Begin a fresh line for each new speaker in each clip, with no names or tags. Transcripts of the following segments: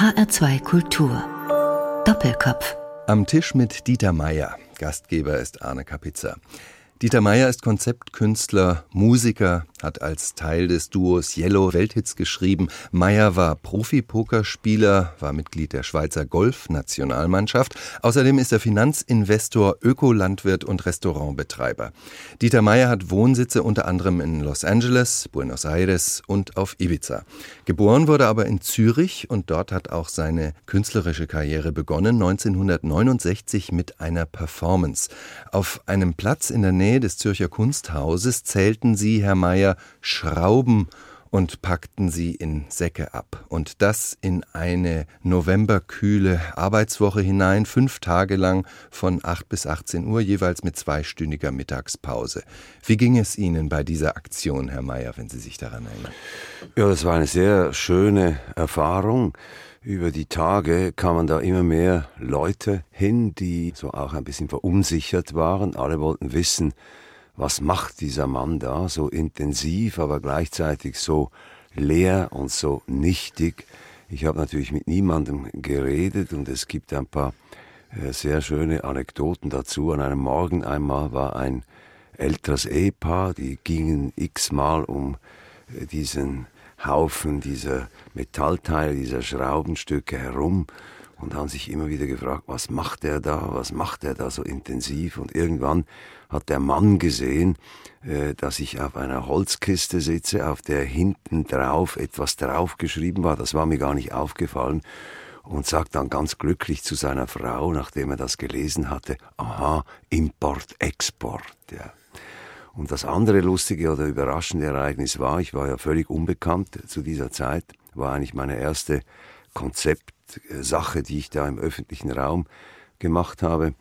HR2 Kultur. Doppelkopf.
Am Tisch mit Dieter Meier. Gastgeber ist Arne Kapitzer. Dieter Meier ist Konzeptkünstler, Musiker, hat als Teil des Duos Yellow Welthits geschrieben. Meier war Profi-Pokerspieler, war Mitglied der Schweizer Golf-Nationalmannschaft. Außerdem ist er Finanzinvestor, Ökolandwirt und Restaurantbetreiber. Dieter Meier hat Wohnsitze unter anderem in Los Angeles, Buenos Aires und auf Ibiza. Geboren wurde aber in Zürich und dort hat auch seine künstlerische Karriere begonnen, 1969 mit einer Performance. Auf einem Platz in der Nähe des Zürcher Kunsthauses zählten sie, Herr Mayer, Schrauben und packten sie in Säcke ab. Und das in eine novemberkühle Arbeitswoche hinein, fünf Tage lang von 8 bis 18 Uhr, jeweils mit zweistündiger Mittagspause. Wie ging es Ihnen bei dieser Aktion, Herr Mayer, wenn Sie sich daran erinnern?
Ja, das war eine sehr schöne Erfahrung. Über die Tage kamen da immer mehr Leute hin, die so auch ein bisschen verunsichert waren. Alle wollten wissen, was macht dieser Mann da so intensiv, aber gleichzeitig so leer und so nichtig. Ich habe natürlich mit niemandem geredet und es gibt ein paar äh, sehr schöne Anekdoten dazu. An einem Morgen einmal war ein älteres Ehepaar, die gingen x-mal um äh, diesen Haufen dieser Metallteile, dieser Schraubenstücke herum und haben sich immer wieder gefragt, was macht er da, was macht er da so intensiv? Und irgendwann hat der Mann gesehen, äh, dass ich auf einer Holzkiste sitze, auf der hinten drauf etwas draufgeschrieben war, das war mir gar nicht aufgefallen. Und sagt dann ganz glücklich zu seiner Frau, nachdem er das gelesen hatte, aha, Import, Export, ja. Und das andere lustige oder überraschende Ereignis war, ich war ja völlig unbekannt zu dieser Zeit, war eigentlich meine erste Konzeptsache, die ich da im öffentlichen Raum gemacht habe.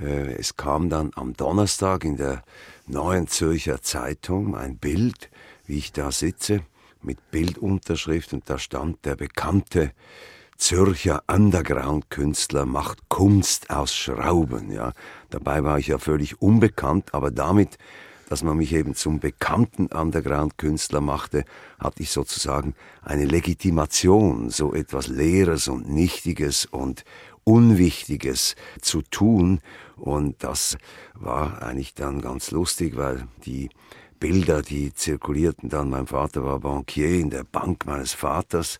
Äh, es kam dann am Donnerstag in der Neuen Zürcher Zeitung ein Bild, wie ich da sitze, mit Bildunterschrift und da stand der bekannte Zürcher Underground-Künstler macht Kunst aus Schrauben. Ja, dabei war ich ja völlig unbekannt, aber damit dass man mich eben zum bekannten Underground-Künstler machte, hatte ich sozusagen eine Legitimation, so etwas Leeres und Nichtiges und Unwichtiges zu tun. Und das war eigentlich dann ganz lustig, weil die Bilder, die zirkulierten dann, mein Vater war Bankier in der Bank meines Vaters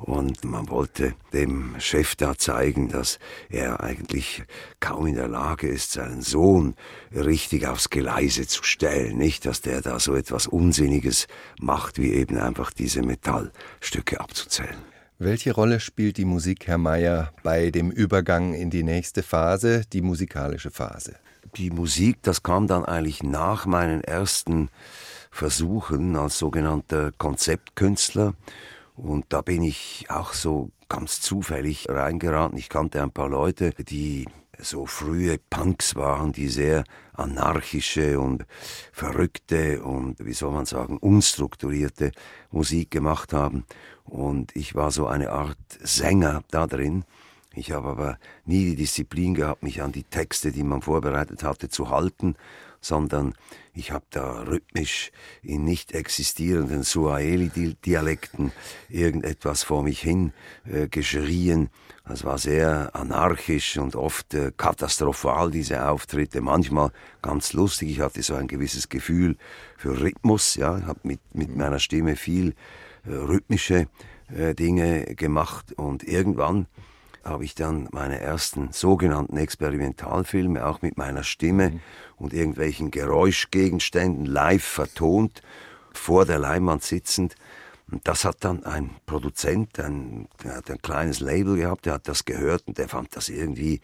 und man wollte dem Chef da zeigen, dass er eigentlich kaum in der Lage ist, seinen Sohn richtig aufs Geleise zu stellen, nicht, dass der da so etwas Unsinniges macht, wie eben einfach diese Metallstücke abzuzählen.
Welche Rolle spielt die Musik, Herr Mayer, bei dem Übergang in die nächste Phase, die musikalische Phase?
Die Musik, das kam dann eigentlich nach meinen ersten Versuchen als sogenannter Konzeptkünstler und da bin ich auch so ganz zufällig reingeraten. Ich kannte ein paar Leute, die so frühe Punks waren, die sehr anarchische und verrückte und, wie soll man sagen, unstrukturierte Musik gemacht haben. Und ich war so eine Art Sänger da drin. Ich habe aber nie die Disziplin gehabt, mich an die Texte, die man vorbereitet hatte, zu halten, sondern ich habe da rhythmisch in nicht existierenden Suaheli-Dialekten irgendetwas vor mich hin äh, geschrien. Das war sehr anarchisch und oft äh, katastrophal, diese Auftritte. Manchmal ganz lustig. Ich hatte so ein gewisses Gefühl für Rhythmus. Ja, ich habe mit, mit meiner Stimme viel äh, rhythmische äh, Dinge gemacht und irgendwann habe ich dann meine ersten sogenannten Experimentalfilme auch mit meiner Stimme mhm. und irgendwelchen Geräuschgegenständen live vertont, vor der Leinwand sitzend. Und das hat dann ein Produzent, ein, der hat ein kleines Label gehabt, der hat das gehört und der fand das irgendwie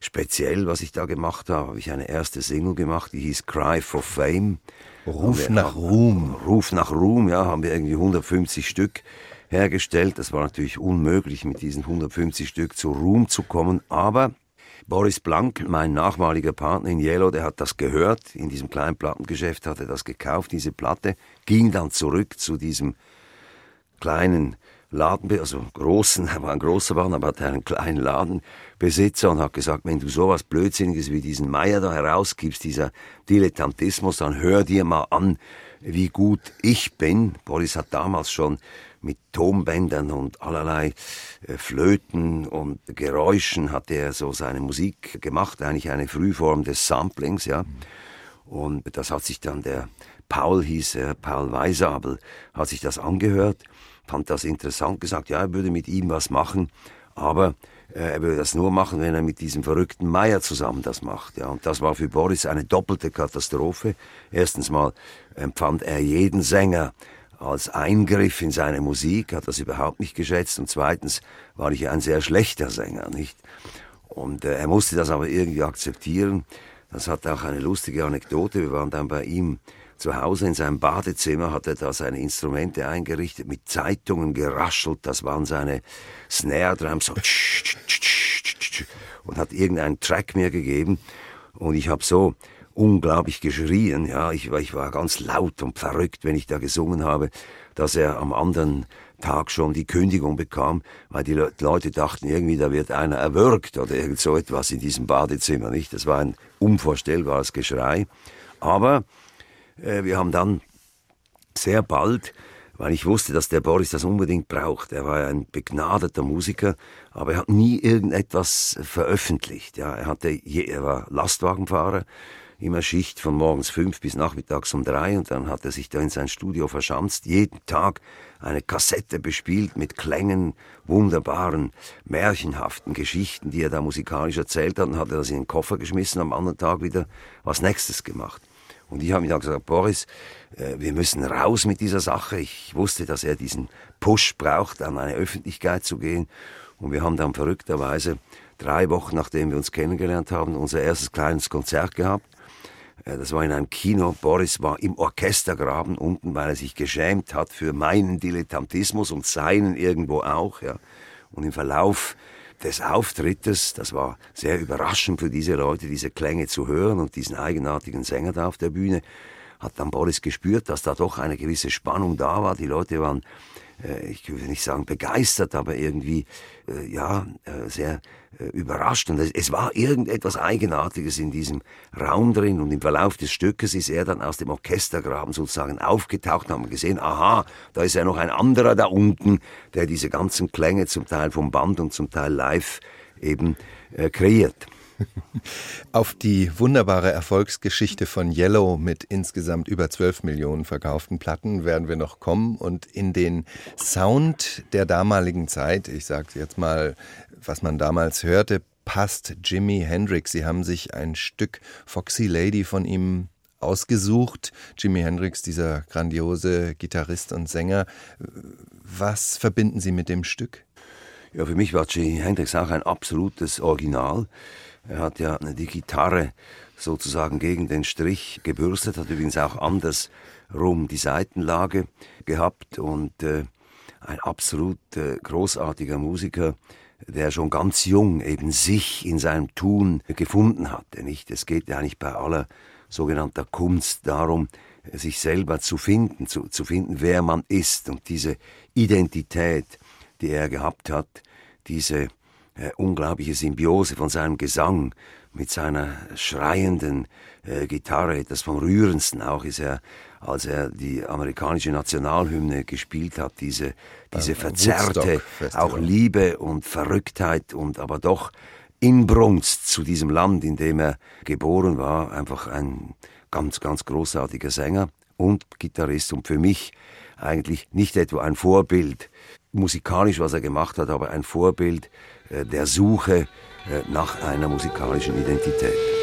speziell, was ich da gemacht habe. Habe ich eine erste Single gemacht, die hieß Cry for Fame.
Ruf nach Ruhm.
Ruf nach Ruhm, ja, haben wir irgendwie 150 Stück hergestellt. Das war natürlich unmöglich, mit diesen 150 Stück zu Ruhm zu kommen, aber Boris Blank, mein nachmaliger Partner in Yellow, der hat das gehört, in diesem kleinen Plattengeschäft hat er das gekauft, diese Platte, ging dann zurück zu diesem kleinen Laden, also großen, er war ein großer Mann, aber hatte einen kleinen Ladenbesitzer und hat gesagt, wenn du sowas Blödsinniges wie diesen Meier da herausgibst, dieser Dilettantismus, dann hör dir mal an, wie gut ich bin. Boris hat damals schon mit Tonbändern und allerlei äh, Flöten und Geräuschen hat er so seine Musik gemacht, eigentlich eine Frühform des Samplings, ja. Und das hat sich dann der Paul hieß er, Paul Weisabel, hat sich das angehört, fand das interessant, gesagt, ja, er würde mit ihm was machen, aber äh, er würde das nur machen, wenn er mit diesem verrückten Meier zusammen das macht. Ja. Und das war für Boris eine doppelte Katastrophe. Erstens mal empfand er jeden Sänger als Eingriff in seine Musik, hat das überhaupt nicht geschätzt. Und zweitens war ich ein sehr schlechter Sänger, nicht? Und äh, er musste das aber irgendwie akzeptieren. Das hat auch eine lustige Anekdote. Wir waren dann bei ihm zu Hause in seinem Badezimmer, hat er da seine Instrumente eingerichtet, mit Zeitungen geraschelt. Das waren seine Snare-Drums, so und hat irgendeinen Track mir gegeben. Und ich habe so unglaublich geschrien. Ja, ich, ich war ganz laut und verrückt, wenn ich da gesungen habe, dass er am anderen Tag schon die Kündigung bekam, weil die Leute dachten irgendwie, da wird einer erwürgt oder irgend so etwas in diesem Badezimmer, nicht? Das war ein unvorstellbares Geschrei. Aber wir haben dann sehr bald, weil ich wusste, dass der Boris das unbedingt braucht. Er war ein begnadeter Musiker, aber er hat nie irgendetwas veröffentlicht. Ja, er hatte, er war Lastwagenfahrer immer Schicht von morgens fünf bis nachmittags um drei und dann hat er sich da in sein Studio verschanzt, jeden Tag eine Kassette bespielt mit Klängen, wunderbaren, märchenhaften Geschichten, die er da musikalisch erzählt hat und hat er das in den Koffer geschmissen, am anderen Tag wieder was Nächstes gemacht. Und ich habe mir dann gesagt, Boris, äh, wir müssen raus mit dieser Sache. Ich wusste, dass er diesen Push braucht, an eine Öffentlichkeit zu gehen. Und wir haben dann verrückterweise drei Wochen, nachdem wir uns kennengelernt haben, unser erstes kleines Konzert gehabt. Äh, das war in einem Kino. Boris war im Orchestergraben unten, weil er sich geschämt hat für meinen Dilettantismus und seinen irgendwo auch. Ja. Und im Verlauf des Auftrittes, das war sehr überraschend für diese Leute, diese Klänge zu hören und diesen eigenartigen Sänger da auf der Bühne, hat dann Boris gespürt, dass da doch eine gewisse Spannung da war. Die Leute waren ich würde nicht sagen begeistert, aber irgendwie äh, ja äh, sehr überrascht. Und es war irgendetwas Eigenartiges in diesem Raum drin. Und im Verlauf des Stückes ist er dann aus dem Orchestergraben sozusagen aufgetaucht und haben gesehen, aha, da ist ja noch ein anderer da unten, der diese ganzen Klänge zum Teil vom Band und zum Teil live eben kreiert.
Auf die wunderbare Erfolgsgeschichte von Yellow mit insgesamt über 12 Millionen verkauften Platten werden wir noch kommen und in den Sound der damaligen Zeit, ich sage jetzt mal, was man damals hörte, passt Jimi Hendrix. Sie haben sich ein Stück Foxy Lady von ihm ausgesucht. Jimi Hendrix, dieser grandiose Gitarrist und Sänger. Was verbinden Sie mit dem Stück?
Ja, für mich war Jimi Hendrix auch ein absolutes Original. Er hat ja die Gitarre sozusagen gegen den Strich gebürstet, hat übrigens auch andersrum die Seitenlage gehabt und äh, ein absolut äh, großartiger Musiker, der schon ganz jung eben sich in seinem Tun gefunden hatte. Nicht? Es geht ja eigentlich bei aller sogenannter Kunst darum, sich selber zu finden, zu, zu finden, wer man ist und diese Identität, die er gehabt hat, diese äh, unglaubliche Symbiose von seinem Gesang mit seiner schreienden äh, Gitarre. Das vom rührendsten auch ist er, als er die amerikanische Nationalhymne gespielt hat, diese, diese verzerrte, auch Liebe und Verrücktheit und aber doch Inbrunst zu diesem Land, in dem er geboren war. Einfach ein ganz, ganz großartiger Sänger und Gitarrist und für mich eigentlich nicht etwa ein Vorbild, musikalisch, was er gemacht hat, aber ein Vorbild der Suche äh, nach einer musikalischen Identität.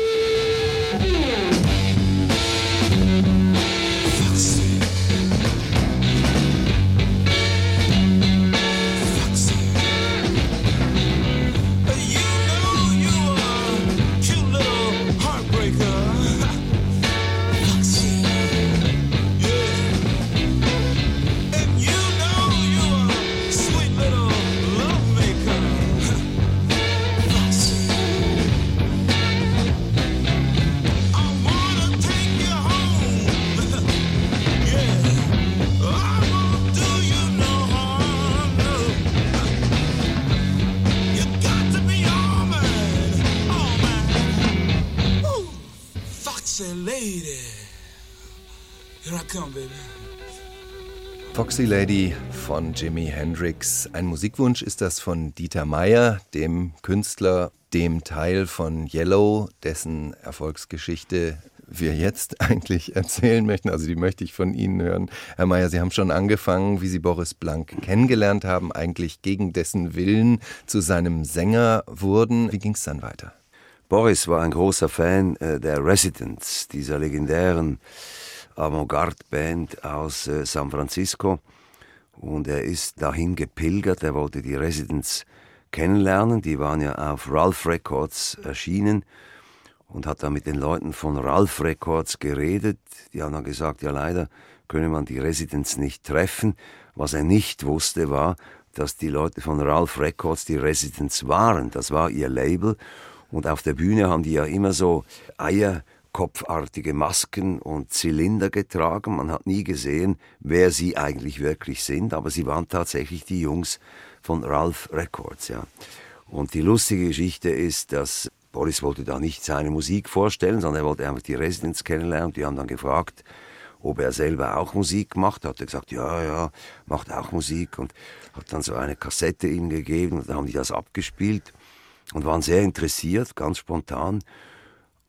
Foxy Lady. Here I come, baby. Foxy Lady von Jimi Hendrix. Ein Musikwunsch ist das von Dieter Meyer, dem Künstler, dem Teil von Yellow, dessen Erfolgsgeschichte wir jetzt eigentlich erzählen möchten. Also die möchte ich von Ihnen hören. Herr Mayer, Sie haben schon angefangen, wie Sie Boris Blank kennengelernt haben, eigentlich gegen dessen Willen zu seinem Sänger wurden. Wie ging es dann weiter?
Boris war ein großer Fan äh, der Residents, dieser legendären Avantgarde-Band aus äh, San Francisco. Und er ist dahin gepilgert, er wollte die Residents kennenlernen. Die waren ja auf Ralph Records erschienen und hat da mit den Leuten von Ralph Records geredet. Die haben dann gesagt, ja leider könne man die Residents nicht treffen. Was er nicht wusste, war, dass die Leute von Ralph Records die Residents waren. Das war ihr Label. Und auf der Bühne haben die ja immer so Eier kopfartige Masken und Zylinder getragen. Man hat nie gesehen, wer sie eigentlich wirklich sind, aber sie waren tatsächlich die Jungs von Ralph Records, ja. Und die lustige Geschichte ist, dass Boris wollte da nicht seine Musik vorstellen, sondern er wollte einfach die Residents kennenlernen. Die haben dann gefragt, ob er selber auch Musik macht. Hat er gesagt, ja, ja, macht auch Musik und hat dann so eine Kassette ihnen gegeben und dann haben die das abgespielt und waren sehr interessiert, ganz spontan.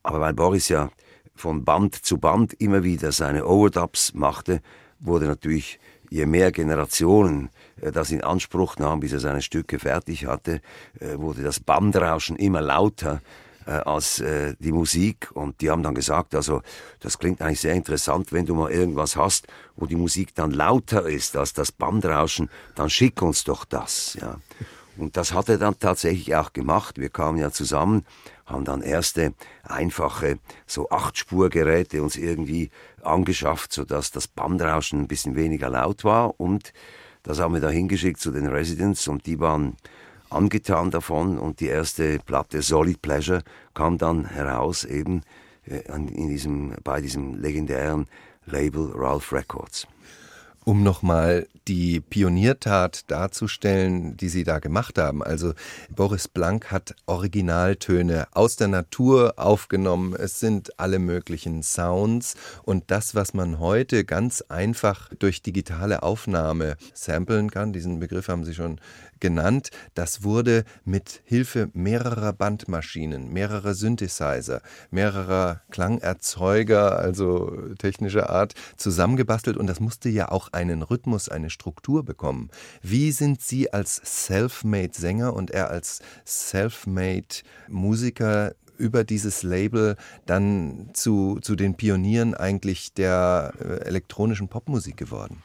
Aber weil Boris ja von Band zu Band immer wieder seine Overdubs machte, wurde natürlich, je mehr Generationen äh, das in Anspruch nahm, bis er seine Stücke fertig hatte, äh, wurde das Bandrauschen immer lauter äh, als die Musik. Und die haben dann gesagt, also das klingt eigentlich sehr interessant, wenn du mal irgendwas hast, wo die Musik dann lauter ist als das Bandrauschen, dann schick uns doch das. Ja. Und das hat er dann tatsächlich auch gemacht. Wir kamen ja zusammen, haben dann erste einfache so Achtspurgeräte uns irgendwie angeschafft, sodass das Bandrauschen ein bisschen weniger laut war. Und das haben wir da hingeschickt zu den Residents und die waren angetan davon. Und die erste Platte Solid Pleasure kam dann heraus eben äh, in diesem, bei diesem legendären Label Ralph Records
um nochmal die Pioniertat darzustellen, die Sie da gemacht haben. Also Boris Blank hat Originaltöne aus der Natur aufgenommen. Es sind alle möglichen Sounds und das, was man heute ganz einfach durch digitale Aufnahme samplen kann, diesen Begriff haben Sie schon genannt. Das wurde mit Hilfe mehrerer Bandmaschinen, mehrerer Synthesizer, mehrerer Klangerzeuger, also technischer Art, zusammengebastelt und das musste ja auch einen Rhythmus, eine Struktur bekommen. Wie sind Sie als Self-Made Sänger und er als Self-Made Musiker über dieses Label dann zu, zu den Pionieren eigentlich der äh, elektronischen Popmusik geworden?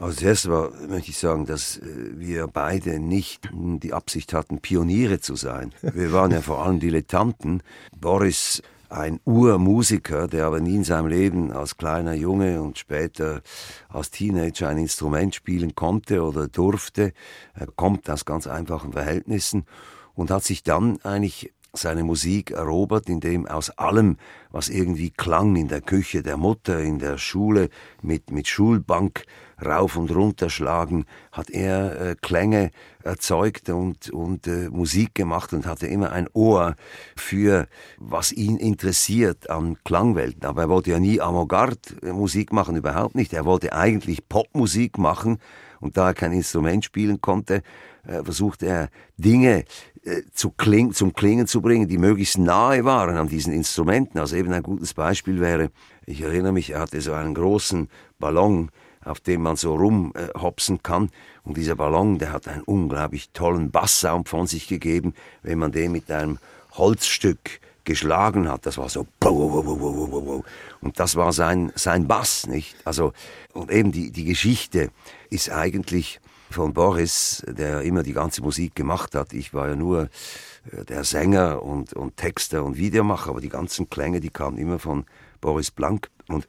Als erstes mal möchte ich sagen, dass äh, wir beide nicht die Absicht hatten, Pioniere zu sein. Wir waren ja vor allem Dilettanten. Boris, ein Urmusiker, der aber nie in seinem Leben als kleiner Junge und später als Teenager ein Instrument spielen konnte oder durfte. Er kommt aus ganz einfachen Verhältnissen und hat sich dann eigentlich seine Musik erobert, indem aus allem, was irgendwie klang in der Küche der Mutter, in der Schule, mit, mit Schulbank rauf und runter schlagen, hat er äh, Klänge erzeugt und, und äh, Musik gemacht und hatte immer ein Ohr für, was ihn interessiert an Klangwelten. Aber er wollte ja nie Avantgarde-Musik machen, überhaupt nicht. Er wollte eigentlich Popmusik machen und da er kein Instrument spielen konnte, äh, versuchte er Dinge zu kling, zum Klingen zu bringen, die möglichst nahe waren an diesen Instrumenten. Also eben ein gutes Beispiel wäre, ich erinnere mich, er hatte so einen großen Ballon, auf dem man so rumhopsen äh, kann. Und dieser Ballon, der hat einen unglaublich tollen Basssound von sich gegeben, wenn man den mit einem Holzstück geschlagen hat. Das war so und das war sein sein Bass, nicht? Also und eben die die Geschichte ist eigentlich von Boris, der immer die ganze Musik gemacht hat. Ich war ja nur äh, der Sänger und, und Texter und Videomacher, aber die ganzen Klänge, die kamen immer von Boris Blank. Und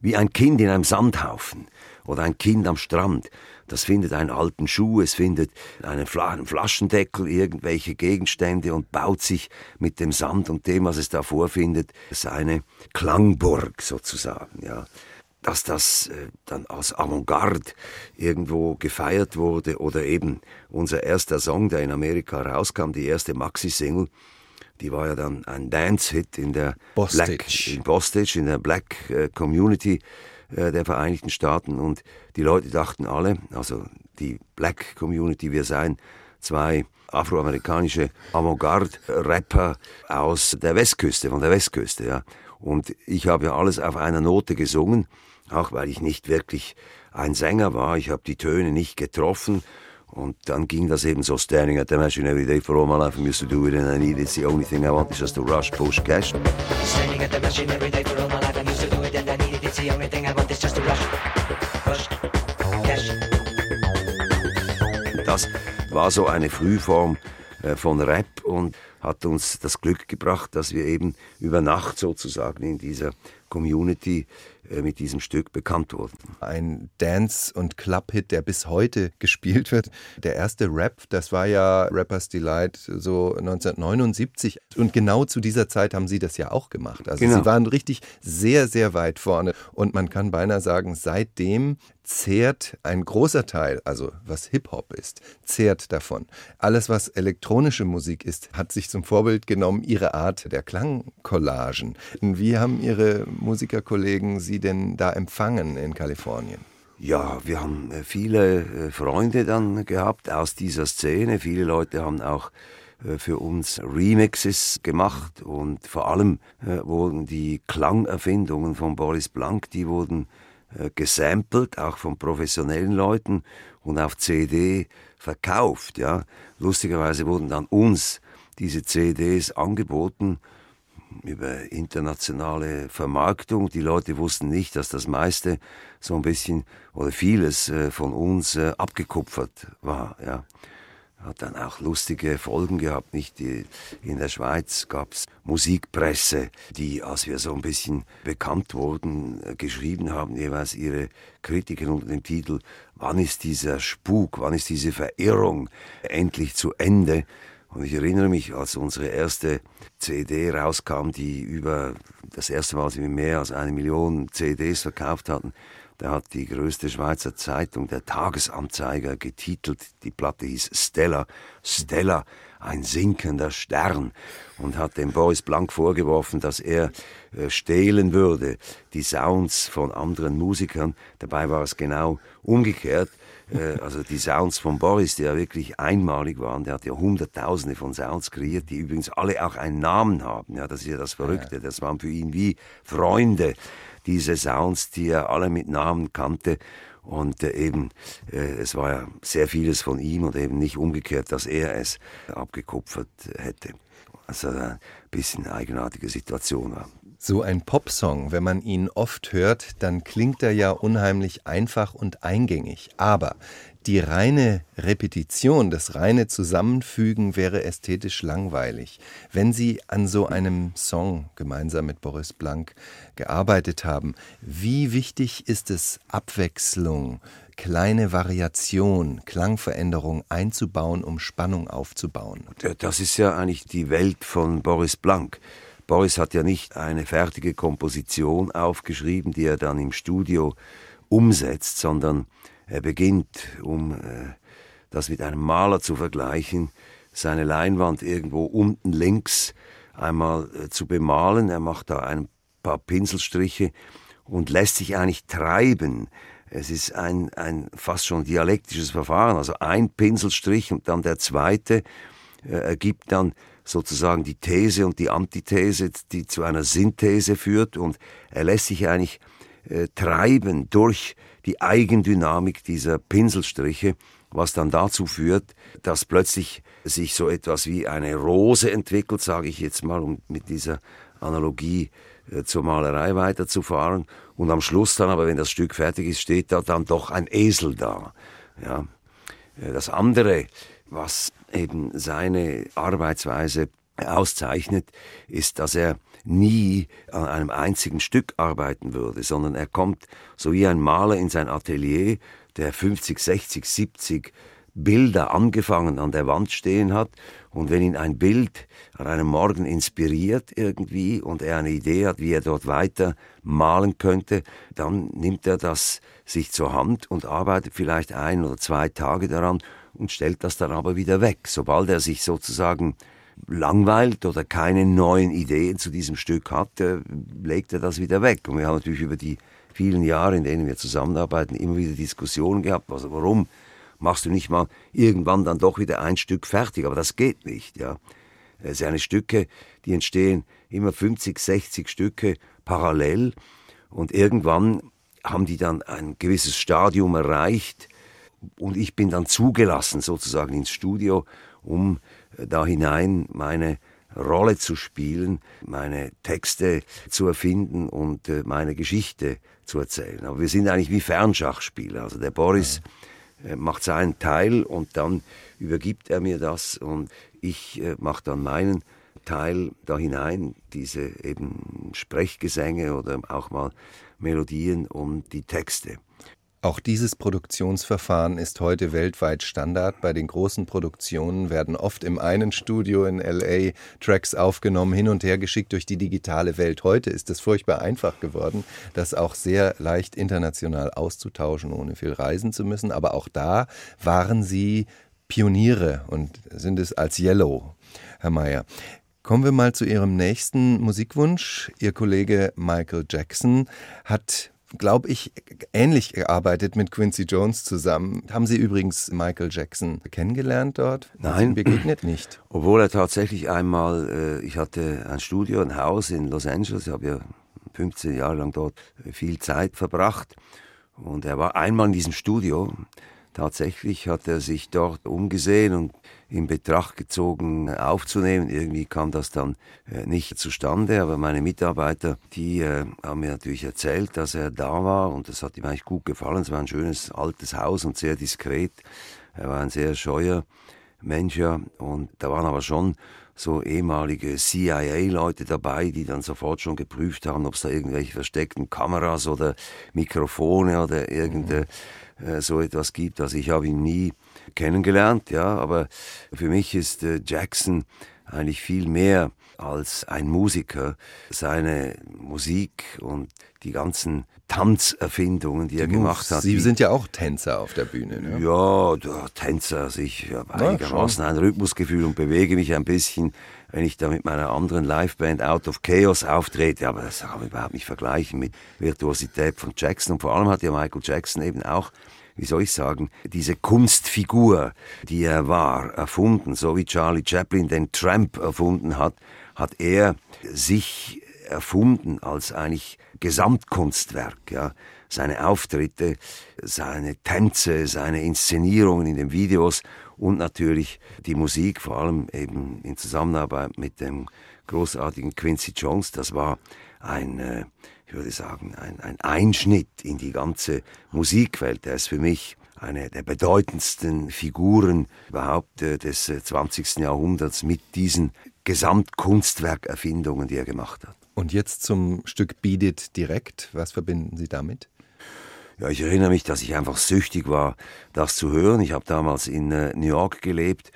wie ein Kind in einem Sandhaufen oder ein Kind am Strand, das findet einen alten Schuh, es findet einen Flaschendeckel, irgendwelche Gegenstände und baut sich mit dem Sand und dem, was es da vorfindet, seine Klangburg sozusagen, ja dass das äh, dann als Avantgarde irgendwo gefeiert wurde oder eben unser erster Song, der in Amerika rauskam, die erste Maxi-Single, die war ja dann ein Dance-Hit in der
Bostage.
Black, in Bostage, in der Black äh, Community äh, der Vereinigten Staaten und die Leute dachten alle, also die Black Community, wir seien zwei afroamerikanische Avantgarde-Rapper aus der Westküste, von der Westküste, ja. Und ich habe ja alles auf einer Note gesungen, auch weil ich nicht wirklich ein Sänger war. Ich habe die Töne nicht getroffen. Und dann ging das eben so, standing at the machine every day for all my life, I used to do it and I need it. It's the only thing I want is just to rush, push, cash. Standing at the machine every day for all my life, I used to do it and I need it. It's the only thing I want is just to rush, push, cash. Das war so eine Frühform äh, von Rap und hat uns das Glück gebracht, dass wir eben über Nacht sozusagen in dieser Community mit diesem Stück bekannt wurden.
Ein Dance- und Club-Hit, der bis heute gespielt wird. Der erste Rap, das war ja Rappers Delight so 1979. Und genau zu dieser Zeit haben Sie das ja auch gemacht. Also genau. Sie waren richtig sehr, sehr weit vorne. Und man kann beinahe sagen, seitdem zehrt ein großer Teil, also was Hip-Hop ist, zehrt davon. Alles, was elektronische Musik ist, hat sich zum Vorbild genommen, ihre Art der Klangcollagen. Wie haben Ihre Musikerkollegen Sie denn da empfangen in Kalifornien?
Ja, wir haben äh, viele äh, Freunde dann gehabt aus dieser Szene. Viele Leute haben auch äh, für uns Remixes gemacht und vor allem wurden die Klangerfindungen von Boris Blank, die wurden gesampelt, auch von professionellen Leuten und auf CD verkauft. Ja, lustigerweise wurden dann uns diese CDs angeboten über internationale Vermarktung. Die Leute wussten nicht, dass das meiste so ein bisschen oder vieles äh, von uns äh, abgekupfert war. Ja. Hat dann auch lustige Folgen gehabt. Nicht die, in der Schweiz gab es Musikpresse, die, als wir so ein bisschen bekannt wurden, äh, geschrieben haben, jeweils ihre Kritiken unter dem Titel Wann ist dieser Spuk, wann ist diese Verirrung endlich zu Ende? Und ich erinnere mich, als unsere erste CD rauskam, die über das erste Mal sie mehr als eine Million CDs verkauft hatten, da hat die größte Schweizer Zeitung, der Tagesanzeiger, getitelt, die Platte hieß Stella, Stella, ein sinkender Stern, und hat dem Boris Blank vorgeworfen, dass er äh, stehlen würde, die Sounds von anderen Musikern. Dabei war es genau umgekehrt. Äh, also die Sounds von Boris, die ja wirklich einmalig waren, der hat ja hunderttausende von Sounds kreiert, die übrigens alle auch einen Namen haben. Ja, das ist ja das Verrückte. Das waren für ihn wie Freunde, diese Sounds, die er alle mit Namen kannte. Und äh, eben, äh, es war ja sehr vieles von ihm und eben nicht umgekehrt, dass er es abgekupfert hätte. Also ein bisschen eine eigenartige Situation war.
So ein Popsong, wenn man ihn oft hört, dann klingt er ja unheimlich einfach und eingängig. Aber die reine Repetition, das reine Zusammenfügen wäre ästhetisch langweilig. Wenn Sie an so einem Song gemeinsam mit Boris Blank gearbeitet haben, wie wichtig ist es, Abwechslung, kleine Variation, Klangveränderung einzubauen, um Spannung aufzubauen?
Das ist ja eigentlich die Welt von Boris Blank. Boris hat ja nicht eine fertige Komposition aufgeschrieben, die er dann im Studio umsetzt, sondern er beginnt, um äh, das mit einem Maler zu vergleichen, seine Leinwand irgendwo unten links einmal äh, zu bemalen. Er macht da ein paar Pinselstriche und lässt sich eigentlich treiben. Es ist ein, ein fast schon dialektisches Verfahren, also ein Pinselstrich und dann der zweite äh, ergibt dann sozusagen die These und die Antithese, die zu einer Synthese führt und er lässt sich eigentlich äh, treiben durch die Eigendynamik dieser Pinselstriche, was dann dazu führt, dass plötzlich sich so etwas wie eine Rose entwickelt, sage ich jetzt mal, um mit dieser Analogie äh, zur Malerei weiterzufahren. Und am Schluss dann, aber wenn das Stück fertig ist, steht da dann doch ein Esel da. Ja. Äh, das andere, was eben seine Arbeitsweise auszeichnet, ist, dass er nie an einem einzigen Stück arbeiten würde, sondern er kommt so wie ein Maler in sein Atelier, der 50, 60, 70 Bilder angefangen an der Wand stehen hat und wenn ihn ein Bild an einem Morgen inspiriert irgendwie und er eine Idee hat, wie er dort weiter malen könnte, dann nimmt er das sich zur Hand und arbeitet vielleicht ein oder zwei Tage daran und stellt das dann aber wieder weg. Sobald er sich sozusagen langweilt oder keine neuen Ideen zu diesem Stück hat, äh, legt er das wieder weg. Und wir haben natürlich über die vielen Jahren, in denen wir zusammenarbeiten, immer wieder Diskussionen gehabt. Also warum machst du nicht mal irgendwann dann doch wieder ein Stück fertig? Aber das geht nicht, ja. Seine Stücke, die entstehen immer 50, 60 Stücke parallel und irgendwann haben die dann ein gewisses Stadium erreicht und ich bin dann zugelassen sozusagen ins Studio, um da hinein meine Rolle zu spielen, meine Texte zu erfinden und äh, meine Geschichte zu erzählen. Aber wir sind eigentlich wie Fernschachspieler. Also der Boris ja. Äh, macht seinen Teil und dann übergibt er mir das und ich äh, mache dann meinen Teil da hinein, diese eben Sprechgesänge oder auch mal Melodien und die Texte.
Auch dieses Produktionsverfahren ist heute weltweit Standard. Bei den großen Produktionen werden oft im einen Studio in LA Tracks aufgenommen, hin und her geschickt durch die digitale Welt. Heute ist es furchtbar einfach geworden, das auch sehr leicht international auszutauschen, ohne viel reisen zu müssen. Aber auch da waren Sie Pioniere und sind es als Yellow, Herr Mayer. Kommen wir mal zu Ihrem nächsten Musikwunsch. Ihr Kollege Michael Jackson hat glaube ich, ähnlich gearbeitet mit Quincy Jones zusammen. Haben Sie übrigens Michael Jackson kennengelernt dort?
Nein.
Begegnet nicht.
Obwohl er tatsächlich einmal, äh, ich hatte ein Studio, ein Haus in Los Angeles, ich habe ja 15 Jahre lang dort viel Zeit verbracht. Und er war einmal in diesem Studio. Tatsächlich hat er sich dort umgesehen und in Betracht gezogen aufzunehmen. Irgendwie kam das dann äh, nicht zustande, aber meine Mitarbeiter, die äh, haben mir natürlich erzählt, dass er da war und das hat ihm eigentlich gut gefallen. Es war ein schönes altes Haus und sehr diskret. Er war ein sehr scheuer Mensch ja und da waren aber schon so ehemalige CIA-Leute dabei, die dann sofort schon geprüft haben, ob es da irgendwelche versteckten Kameras oder Mikrofone oder irgendeine äh, so etwas gibt. Also ich habe ihn nie kennengelernt, ja, aber für mich ist äh, Jackson eigentlich viel mehr als ein Musiker. Seine Musik und die ganzen Tanzerfindungen, die, die er gemacht hat.
Sie sind ja auch Tänzer auf der Bühne, ne?
Ja, Tänzer. Also ich habe einigermaßen ein Rhythmusgefühl und bewege mich ein bisschen, wenn ich da mit meiner anderen Liveband Out of Chaos auftrete. Aber das kann man überhaupt nicht vergleichen mit Virtuosität von Jackson. Und vor allem hat ja Michael Jackson eben auch wie soll ich sagen, diese Kunstfigur, die er war, erfunden, so wie Charlie Chaplin den Tramp erfunden hat, hat er sich erfunden als eigentlich Gesamtkunstwerk, ja. Seine Auftritte, seine Tänze, seine Inszenierungen in den Videos und natürlich die Musik, vor allem eben in Zusammenarbeit mit dem großartigen Quincy Jones, das war ein, äh, ich würde sagen, ein, ein Einschnitt in die ganze Musikwelt. Er ist für mich eine der bedeutendsten Figuren überhaupt äh, des 20. Äh, Jahrhunderts mit diesen Gesamtkunstwerkerfindungen, die er gemacht hat.
Und jetzt zum Stück Beat It direkt. Was verbinden Sie damit?
Ja, ich erinnere mich, dass ich einfach süchtig war, das zu hören. Ich habe damals in äh, New York gelebt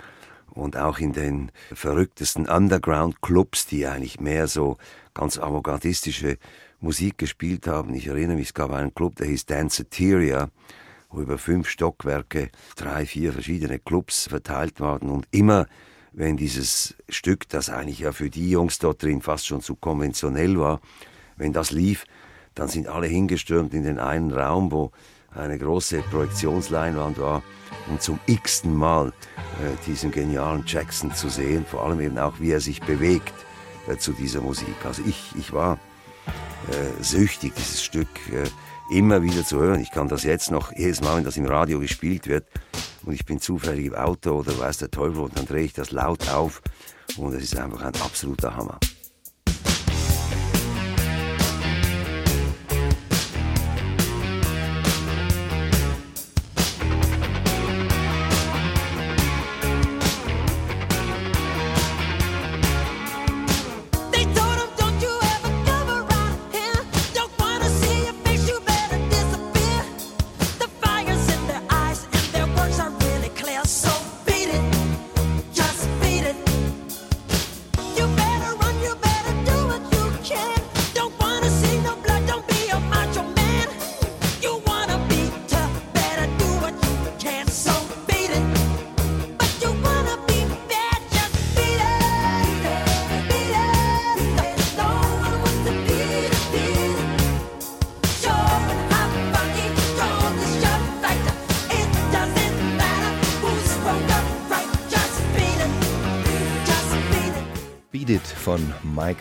und auch in den verrücktesten Underground-Clubs, die eigentlich mehr so ganz avantgardistische Musik gespielt haben. Ich erinnere mich, es gab einen Club, der hieß Danceteria wo über fünf Stockwerke drei, vier verschiedene Clubs verteilt waren und immer wenn dieses Stück, das eigentlich ja für die Jungs dort drin fast schon zu konventionell war, wenn das lief, dann sind alle hingestürmt in den einen Raum, wo eine große Projektionsleinwand war, um zum x-ten Mal äh, diesen genialen Jackson zu sehen, vor allem eben auch, wie er sich bewegt äh, zu dieser Musik. Also ich, ich war süchtig, dieses Stück. Äh, immer wieder zu hören. Ich kann das jetzt noch jedes Mal, wenn das im Radio gespielt wird und ich bin zufällig im Auto oder weiß der Teufel und dann drehe ich das laut auf und es ist einfach ein absoluter Hammer.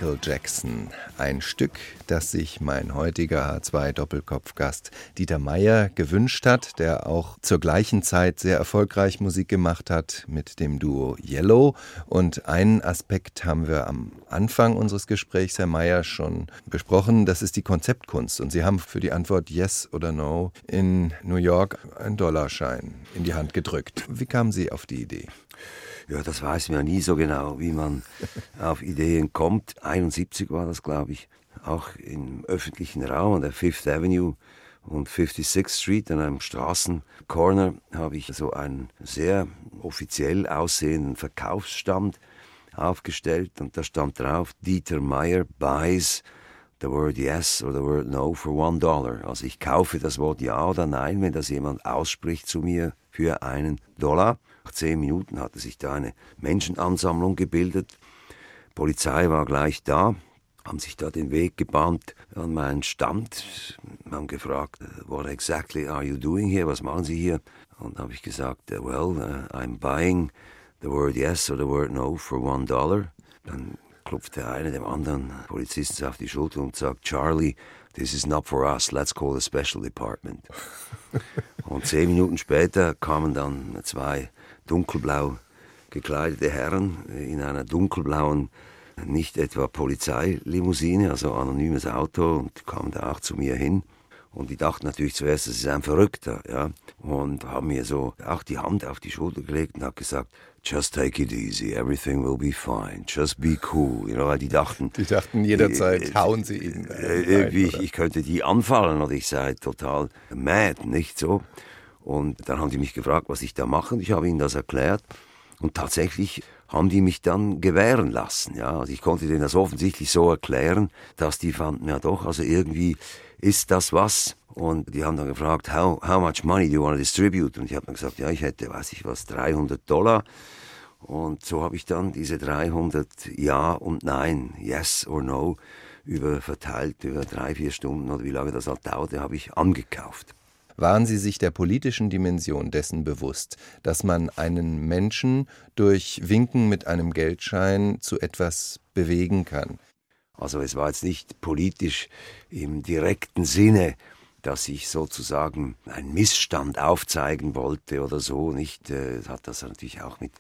Michael Jackson. Ein Stück, das sich mein heutiger H2-Doppelkopfgast Dieter Meier gewünscht hat, der auch zur gleichen Zeit sehr erfolgreich Musik gemacht hat mit dem Duo Yellow. Und einen Aspekt haben wir am Anfang unseres Gesprächs, Herr Meier, schon besprochen. Das ist die Konzeptkunst. Und Sie haben für die Antwort Yes oder No in New York einen Dollarschein in die Hand gedrückt. Wie kamen Sie auf die Idee?
Ja, das weiß man ja nie so genau, wie man auf Ideen kommt. 71 war das, glaube ich. Auch im öffentlichen Raum an der Fifth Avenue und 56th Street an einem Straßencorner habe ich so einen sehr offiziell aussehenden Verkaufsstand aufgestellt und da stand drauf, Dieter Meyer buys the word yes or the word no for one dollar. Also ich kaufe das Wort ja oder nein, wenn das jemand ausspricht zu mir für einen Dollar. Nach zehn Minuten hatte sich da eine Menschenansammlung gebildet. Polizei war gleich da, haben sich da den Weg gebahnt an meinen Stand, haben gefragt, what exactly are you doing here? Was machen Sie hier? Und habe ich gesagt, well, uh, I'm buying the word yes or the word no for one dollar. Dann klopft der eine dem anderen Polizisten auf die Schulter und sagt, Charlie, this is not for us, let's call the special department. und zehn Minuten später kamen dann zwei dunkelblau gekleidete Herren in einer dunkelblauen, nicht etwa Polizeilimousine, also anonymes Auto und kamen da auch zu mir hin. Und die dachten natürlich zuerst, das ist ein Verrückter, ja. Und haben mir so auch die Hand auf die Schulter gelegt und hat gesagt, just take it easy, everything will be fine, just be cool. You know, weil die dachten.
Die dachten jederzeit, äh, hauen sie ihn.
Äh, rein, ich, ich, könnte die anfallen oder ich sei total mad, nicht so. Und dann haben die mich gefragt, was ich da mache. Und ich habe ihnen das erklärt. Und tatsächlich haben die mich dann gewähren lassen. Ja, also ich konnte denen das offensichtlich so erklären, dass die fanden, ja doch, also irgendwie ist das was. Und die haben dann gefragt, how, how much money do you want to distribute? Und ich habe dann gesagt, ja, ich hätte, weiß ich was, 300 Dollar. Und so habe ich dann diese 300 Ja und Nein, Yes or No, über verteilt über drei, vier Stunden oder wie lange das halt dauerte, habe ich angekauft
waren Sie sich der politischen Dimension dessen bewusst, dass man einen Menschen durch Winken mit einem Geldschein zu etwas bewegen kann?
Also es war jetzt nicht politisch im direkten Sinne, dass ich sozusagen einen Missstand aufzeigen wollte oder so. Nicht äh, hat das natürlich auch mit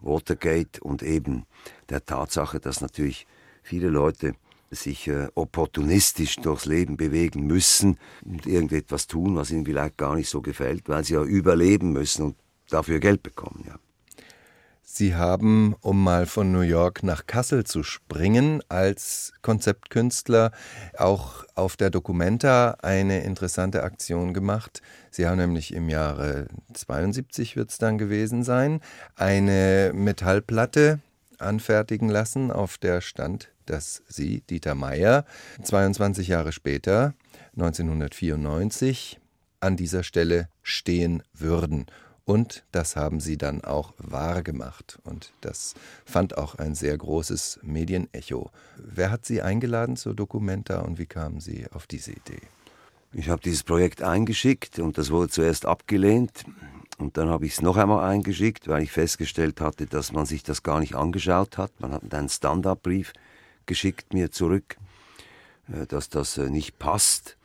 Watergate und eben der Tatsache, dass natürlich viele Leute sich äh, opportunistisch durchs Leben bewegen müssen und irgendetwas tun, was ihnen vielleicht gar nicht so gefällt, weil sie ja überleben müssen und dafür Geld bekommen. Ja.
Sie haben, um mal von New York nach Kassel zu springen, als Konzeptkünstler auch auf der Documenta eine interessante Aktion gemacht. Sie haben nämlich im Jahre 72 wird es dann gewesen sein, eine Metallplatte anfertigen lassen, auf der stand dass Sie, Dieter Meier, 22 Jahre später, 1994, an dieser Stelle stehen würden. Und das haben sie dann auch wahr gemacht. Und das fand auch ein sehr großes Medienecho. Wer hat Sie eingeladen zur Documenta und wie kamen Sie auf diese Idee?
Ich habe dieses Projekt eingeschickt und das wurde zuerst abgelehnt. Und dann habe ich es noch einmal eingeschickt, weil ich festgestellt hatte, dass man sich das gar nicht angeschaut hat. Man hat einen Stand-up-Brief geschickt mir zurück, äh, dass das äh, nicht passt.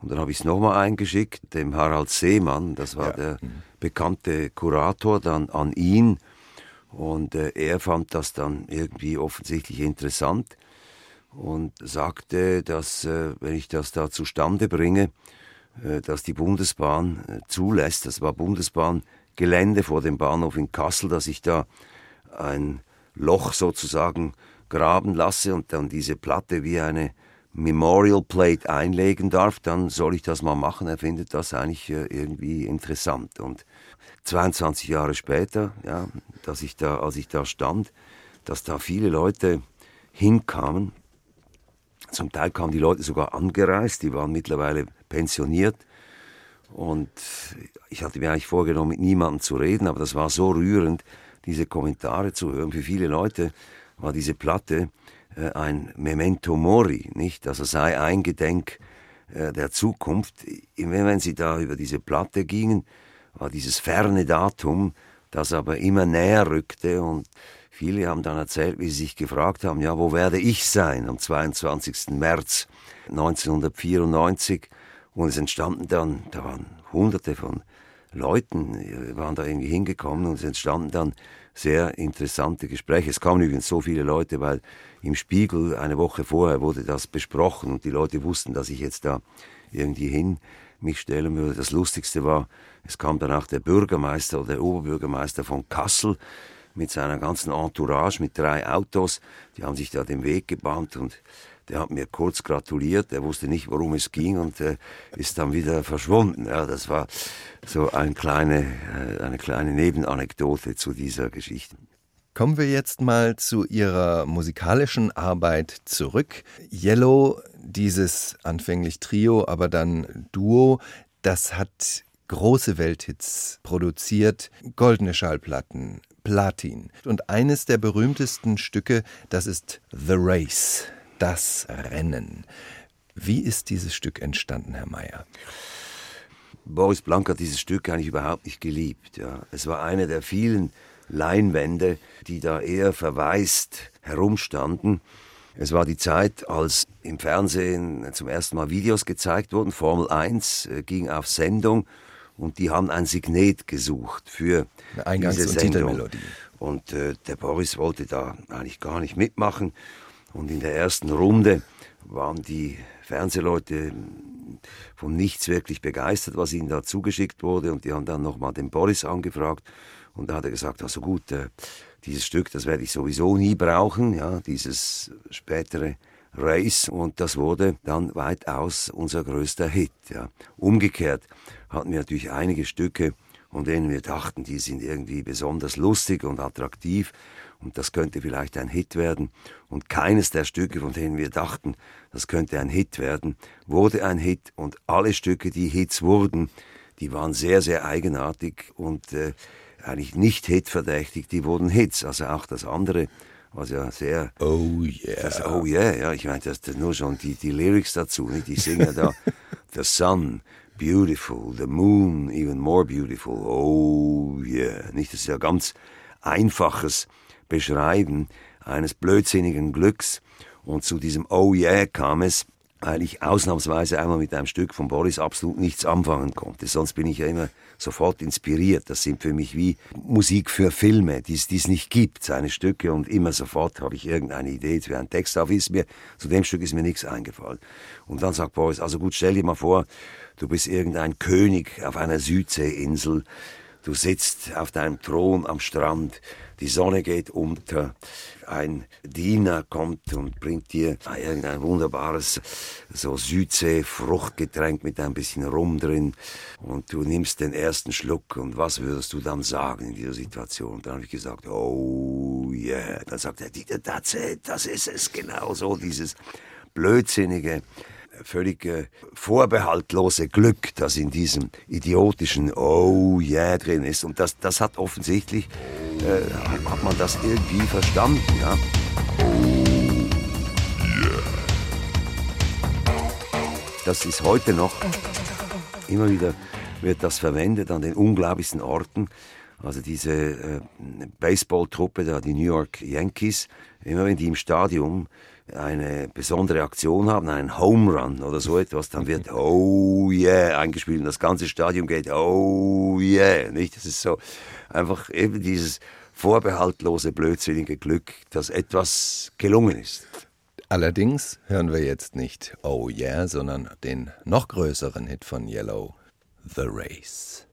Und dann habe ich es nochmal eingeschickt, dem Harald Seemann, das war ja. der mhm. bekannte Kurator, dann an ihn. Und äh, er fand das dann irgendwie offensichtlich interessant und sagte, dass äh, wenn ich das da zustande bringe, äh, dass die Bundesbahn zulässt, das war Bundesbahngelände vor dem Bahnhof in Kassel, dass ich da ein Loch sozusagen graben lasse und dann diese Platte wie eine Memorial Plate einlegen darf, dann soll ich das mal machen. Er findet das eigentlich äh, irgendwie interessant. Und 22 Jahre später, ja, dass ich da, als ich da stand, dass da viele Leute hinkamen. Zum Teil kamen die Leute sogar angereist, die waren mittlerweile pensioniert. Und ich hatte mir eigentlich vorgenommen, mit niemandem zu reden, aber das war so rührend, diese Kommentare zu hören. Für viele Leute war diese Platte äh, ein Memento Mori, nicht? Also sei ein Gedenk äh, der Zukunft. Wenn sie da über diese Platte gingen, war dieses ferne Datum, das aber immer näher rückte und Viele haben dann erzählt, wie sie sich gefragt haben, ja, wo werde ich sein am 22. März 1994? Und es entstanden dann, da waren hunderte von Leuten, äh, waren da irgendwie hingekommen und es entstanden dann sehr interessante Gespräche. Es kamen übrigens so viele Leute, weil im Spiegel eine Woche vorher wurde das besprochen und die Leute wussten, dass ich jetzt da irgendwie hin mich stellen würde. Das Lustigste war, es kam dann auch der Bürgermeister oder der Oberbürgermeister von Kassel mit seiner ganzen Entourage, mit drei Autos. Die haben sich da den Weg gebahnt und der hat mir kurz gratuliert. Er wusste nicht, worum es ging und äh, ist dann wieder verschwunden. Ja, das war so eine kleine, äh, eine kleine Nebenanekdote zu dieser Geschichte.
Kommen wir jetzt mal zu Ihrer musikalischen Arbeit zurück. Yellow, dieses anfänglich Trio, aber dann Duo, das hat große Welthits produziert, goldene Schallplatten, Platin. Und eines der berühmtesten Stücke, das ist The Race, das Rennen. Wie ist dieses Stück entstanden, Herr Mayer?
Boris Blank hat dieses Stück eigentlich überhaupt nicht geliebt. Ja. Es war eine der vielen Leinwände, die da eher verwaist herumstanden. Es war die Zeit, als im Fernsehen zum ersten Mal Videos gezeigt wurden. Formel 1 äh, ging auf Sendung und die haben ein Signet gesucht für Eingangs- diese und Sendung. Titelmelodie. Und äh, der Boris wollte da eigentlich gar nicht mitmachen. Und in der ersten Runde waren die Fernsehleute von nichts wirklich begeistert, was ihnen da zugeschickt wurde. Und die haben dann nochmal den Boris angefragt. Und da hat er gesagt, also gut, äh, dieses Stück, das werde ich sowieso nie brauchen, ja, dieses spätere Race. Und das wurde dann weitaus unser größter Hit. Ja. Umgekehrt hatten wir natürlich einige Stücke, von denen wir dachten, die sind irgendwie besonders lustig und attraktiv und das könnte vielleicht ein Hit werden. Und keines der Stücke, von denen wir dachten, das könnte ein Hit werden, wurde ein Hit und alle Stücke, die Hits wurden, die waren sehr, sehr eigenartig und äh, eigentlich nicht hitverdächtig, die wurden Hits. Also auch das andere, was ja sehr...
Oh yeah.
Das, oh yeah, ja, ich meine, das, das nur schon die, die Lyrics dazu, nicht? die singen da The Sun, beautiful, the moon even more beautiful, oh yeah. Nicht, das ist ja ganz einfaches Beschreiben eines blödsinnigen Glücks. Und zu diesem Oh yeah kam es, weil ich ausnahmsweise einmal mit einem Stück von Boris absolut nichts anfangen konnte. Sonst bin ich ja immer sofort inspiriert. Das sind für mich wie Musik für Filme, die es nicht gibt, seine Stücke. Und immer sofort habe ich irgendeine Idee für einen Text. Aber ist mir, zu dem Stück ist mir nichts eingefallen. Und dann sagt Boris, also gut, stell dir mal vor, du bist irgendein König auf einer Südseeinsel. Du sitzt auf deinem Thron am Strand, die Sonne geht unter, ein Diener kommt und bringt dir irgendein wunderbares so Südsee-Fruchtgetränk mit ein bisschen Rum drin und du nimmst den ersten Schluck und was würdest du dann sagen in dieser Situation? Und dann habe ich gesagt, oh yeah. Dann sagt er, that's it, das ist es genau so, dieses blödsinnige völlig äh, vorbehaltlose Glück, das in diesem idiotischen Oh yeah drin ist. Und das, das hat offensichtlich, äh, hat man das irgendwie verstanden, ja. Das ist heute noch, immer wieder wird das verwendet an den unglaublichsten Orten. Also diese äh, Baseballtruppe da, die New York Yankees, immer wenn die im Stadion eine besondere Aktion haben, einen Home Run oder so etwas, dann wird Oh yeah eingespielt und das ganze Stadion geht Oh yeah, nicht? Das ist so einfach eben dieses vorbehaltlose, blödsinnige Glück, dass etwas gelungen ist.
Allerdings hören wir jetzt nicht Oh yeah, sondern den noch größeren Hit von Yellow, The Race.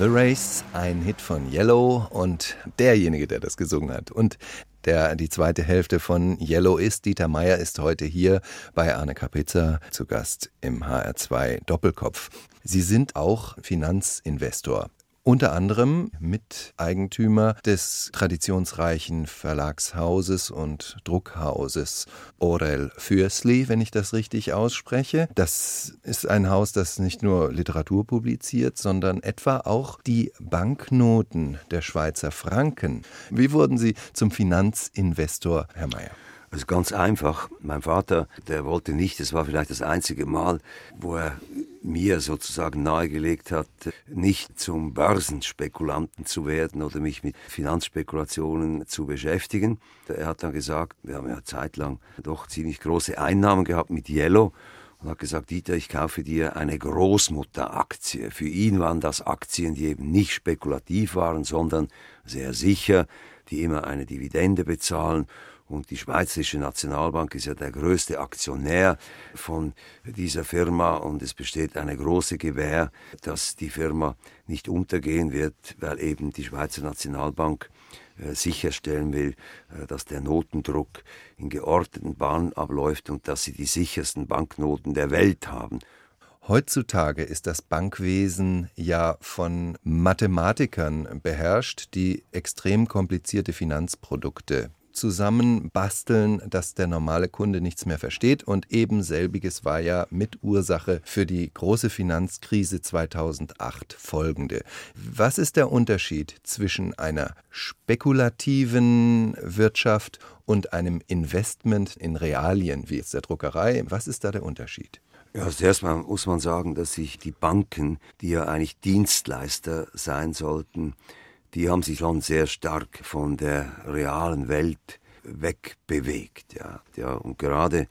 The Race, ein Hit von Yellow und derjenige, der das gesungen hat. Und der die zweite Hälfte von Yellow ist. Dieter Meier ist heute hier bei Arne Kapitzer zu Gast im HR2 Doppelkopf. Sie sind auch Finanzinvestor. Unter anderem Miteigentümer des traditionsreichen Verlagshauses und Druckhauses Orel Fürstli, wenn ich das richtig ausspreche. Das ist ein Haus, das nicht nur Literatur publiziert, sondern etwa auch die Banknoten der Schweizer Franken. Wie wurden Sie zum Finanzinvestor, Herr Mayer?
Also ganz einfach. Mein Vater, der wollte nicht, das war vielleicht das einzige Mal, wo er mir sozusagen nahegelegt hat, nicht zum Börsenspekulanten zu werden oder mich mit Finanzspekulationen zu beschäftigen. Er hat dann gesagt, wir haben ja zeitlang doch ziemlich große Einnahmen gehabt mit Yellow und hat gesagt, Dieter, ich kaufe dir eine Großmutteraktie. Für ihn waren das Aktien, die eben nicht spekulativ waren, sondern sehr sicher, die immer eine Dividende bezahlen und die Schweizerische Nationalbank ist ja der größte Aktionär von dieser Firma und es besteht eine große Gewähr, dass die Firma nicht untergehen wird, weil eben die Schweizer Nationalbank äh, sicherstellen will, äh, dass der Notendruck in geordneten Bahnen abläuft und dass sie die sichersten Banknoten der Welt haben.
Heutzutage ist das Bankwesen ja von Mathematikern beherrscht, die extrem komplizierte Finanzprodukte zusammenbasteln, dass der normale Kunde nichts mehr versteht. Und eben selbiges war ja Mitursache für die große Finanzkrise 2008 folgende. Was ist der Unterschied zwischen einer spekulativen Wirtschaft und einem Investment in Realien, wie jetzt der Druckerei? Was ist da der Unterschied?
Ja, zuerst mal muss man sagen, dass sich die Banken, die ja eigentlich Dienstleister sein sollten, die haben sich schon sehr stark von der realen Welt wegbewegt. Ja, ja und gerade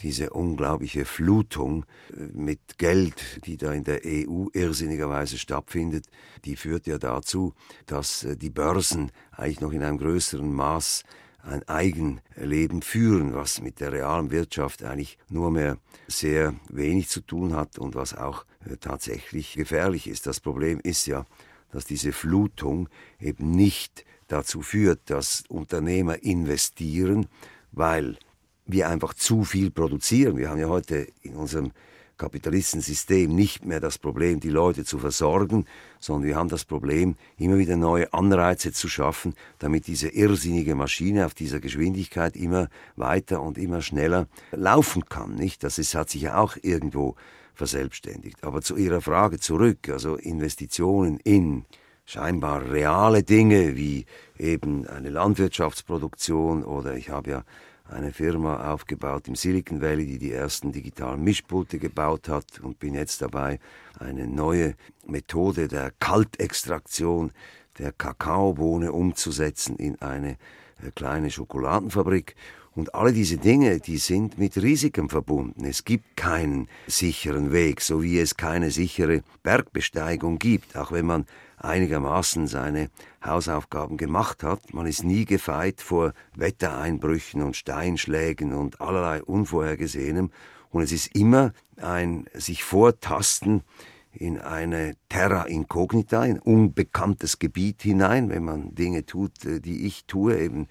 diese unglaubliche Flutung äh, mit Geld, die da in der EU irrsinnigerweise stattfindet, die führt ja dazu, dass äh, die Börsen eigentlich noch in einem größeren Maß ein Eigenleben führen, was mit der realen Wirtschaft eigentlich nur mehr sehr wenig zu tun hat und was auch äh, tatsächlich gefährlich ist. Das Problem ist ja, dass diese Flutung eben nicht dazu führt, dass Unternehmer investieren, weil wir einfach zu viel produzieren. Wir haben ja heute in unserem Kapitalistensystem nicht mehr das Problem, die Leute zu versorgen, sondern wir haben das Problem, immer wieder neue Anreize zu schaffen, damit diese irrsinnige Maschine auf dieser Geschwindigkeit immer weiter und immer schneller laufen kann. Nicht? Das ist, hat sich ja auch irgendwo verselbstständigt. Aber zu Ihrer Frage zurück, also Investitionen in scheinbar reale Dinge wie eben eine Landwirtschaftsproduktion oder ich habe ja eine Firma aufgebaut im Silicon Valley, die die ersten digitalen Mischpulte gebaut hat und bin jetzt dabei, eine neue Methode der Kaltextraktion der Kakaobohne umzusetzen in eine äh, kleine Schokoladenfabrik. Und alle diese Dinge, die sind mit Risiken verbunden. Es gibt keinen sicheren Weg, so wie es keine sichere Bergbesteigung gibt, auch wenn man einigermaßen seine Hausaufgaben gemacht hat. Man ist nie gefeit vor Wettereinbrüchen und Steinschlägen und allerlei Unvorhergesehenem. Und es ist immer ein sich vortasten in eine Terra Incognita, ein unbekanntes Gebiet hinein, wenn man Dinge tut, äh, die ich tue. Eben,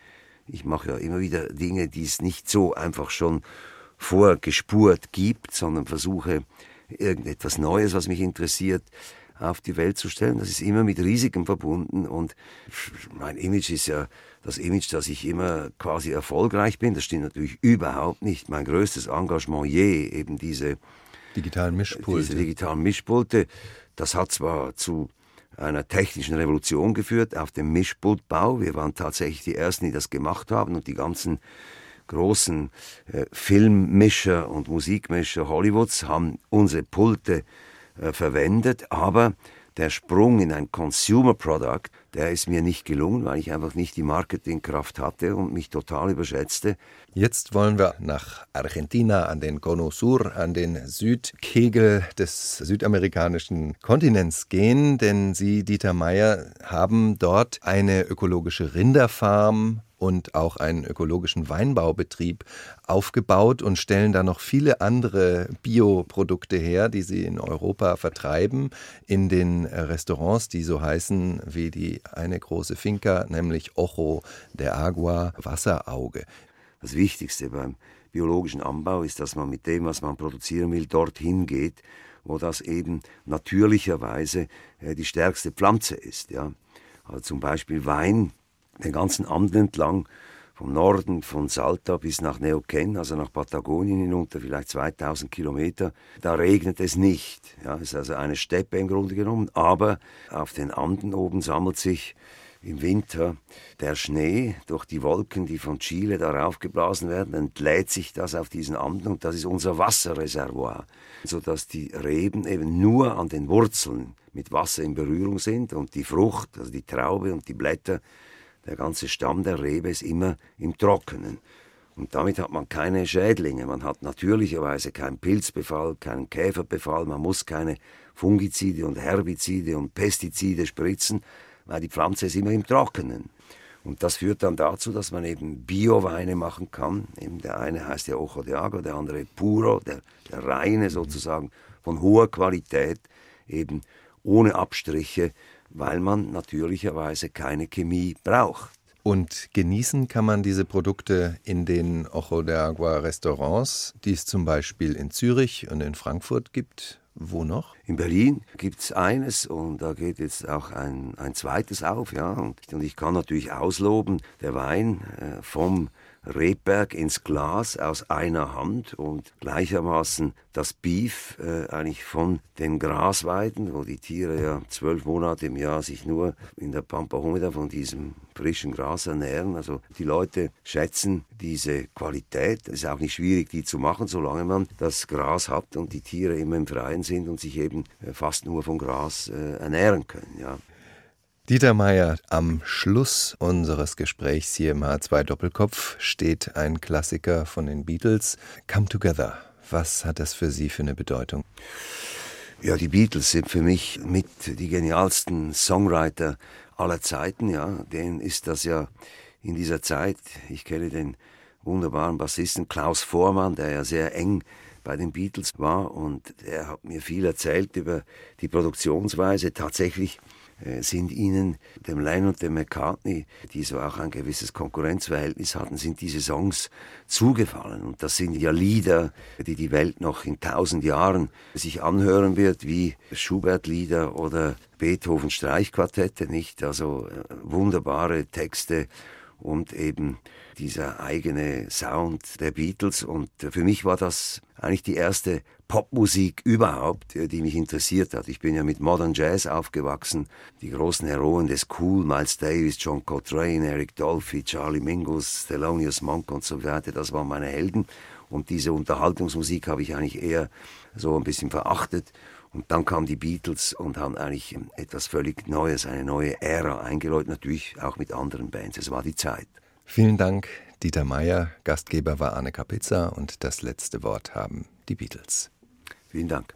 ich mache ja immer wieder Dinge, die es nicht so einfach schon vorgespurt gibt, sondern versuche irgendetwas Neues, was mich interessiert, auf die Welt zu stellen. Das ist immer mit Risiken verbunden und mein Image ist ja das Image, dass ich immer quasi erfolgreich bin. Das stimmt natürlich überhaupt nicht. Mein größtes Engagement je, eben diese
digitalen Mischpulte.
Diese digitalen Mischpulte, das hat zwar zu einer technischen Revolution geführt auf dem Mischpultbau. Wir waren tatsächlich die Ersten, die das gemacht haben und die ganzen großen äh, Filmmischer und Musikmischer Hollywoods haben unsere Pulte äh, verwendet, aber der Sprung in ein Consumer Product, der ist mir nicht gelungen, weil ich einfach nicht die Marketingkraft hatte und mich total überschätzte.
Jetzt wollen wir nach Argentina an den Cono Sur, an den Südkegel des südamerikanischen Kontinents gehen, denn Sie, Dieter Meier, haben dort eine ökologische Rinderfarm und auch einen ökologischen Weinbaubetrieb aufgebaut und stellen da noch viele andere Bioprodukte her, die sie in Europa vertreiben, in den Restaurants, die so heißen wie die eine große Finca, nämlich Ojo de Agua, Wasserauge.
Das Wichtigste beim biologischen Anbau ist, dass man mit dem, was man produzieren will, dorthin geht, wo das eben natürlicherweise äh, die stärkste Pflanze ist. Ja. Also zum Beispiel Wein, den ganzen Anden entlang, vom Norden von Salta bis nach Neuquén, also nach Patagonien hinunter, vielleicht 2000 Kilometer, da regnet es nicht. Ja, es ist also eine Steppe im Grunde genommen, aber auf den Anden oben sammelt sich im Winter der Schnee durch die Wolken, die von Chile darauf geblasen werden, entlädt sich das auf diesen Anden und das ist unser Wasserreservoir, sodass die Reben eben nur an den Wurzeln mit Wasser in Berührung sind und die Frucht, also die Traube und die Blätter, der ganze Stamm der Rebe ist immer im Trockenen. Und damit hat man keine Schädlinge, man hat natürlicherweise keinen Pilzbefall, keinen Käferbefall, man muss keine Fungizide und Herbizide und Pestizide spritzen, weil die Pflanze ist immer im Trockenen. Und das führt dann dazu, dass man eben Bioweine machen kann. Eben der eine heißt ja Ojo de Agua, der andere Puro, der, der reine sozusagen, von hoher Qualität, eben ohne Abstriche, weil man natürlicherweise keine Chemie braucht.
Und genießen kann man diese Produkte in den Ojo de Agua Restaurants, die es zum Beispiel in Zürich und in Frankfurt gibt. Wo noch?
In Berlin gibt es eines und da geht jetzt auch ein, ein zweites auf. Ja. Und, ich kann natürlich ausloben, der Wein äh, vom Rebberg ins Glas aus einer Hand und gleichermaßen das Beef äh, eigentlich von den Grasweiden, wo die Tiere ja zwölf Monate im Jahr sich nur in der Pampa Humida von diesem frischen Gras ernähren. Also die Leute schätzen diese Qualität. Es ist auch nicht schwierig, die zu machen, solange man das Gras hat und die Tiere immer im Freien sind und sich eben äh, fast nur vom Gras äh, ernähren können. Ja.
Dieter Meier, am Schluss unseres Gesprächs hier im H2 Doppelkopf steht ein Klassiker von den Beatles, Come Together. Was hat das für Sie für eine Bedeutung?
Ja, die Beatles sind für mich mit die genialsten Songwriter aller Zeiten. Ja, denen ist das ja in dieser Zeit. Ich kenne den wunderbaren Bassisten Klaus Vormann, der ja sehr eng bei den Beatles war und er hat mir viel erzählt über die Produktionsweise. Tatsächlich sind ihnen, dem Lennon und dem McCartney, die so auch ein gewisses Konkurrenzverhältnis hatten, sind diese Songs zugefallen. Und das sind ja Lieder, die die Welt noch in tausend Jahren sich anhören wird, wie Schubert-Lieder oder Beethoven Streichquartette, nicht? Also äh, wunderbare Texte und eben dieser eigene Sound der Beatles. Und für mich war das eigentlich die erste Popmusik überhaupt, die mich interessiert hat. Ich bin ja mit Modern Jazz aufgewachsen. Die großen Heroen des Cool, Miles Davis, John Coltrane, Eric Dolphy, Charlie Mingus, Thelonious Monk und so weiter, das waren meine Helden. Und diese Unterhaltungsmusik habe ich eigentlich eher so ein bisschen verachtet. Und dann kamen die Beatles und haben eigentlich etwas völlig Neues, eine neue Ära eingeläutet, natürlich auch mit anderen Bands. Es war die Zeit.
Vielen Dank, Dieter Meier. Gastgeber war Anne Kapitza und das letzte Wort haben die Beatles.
Vielen Dank.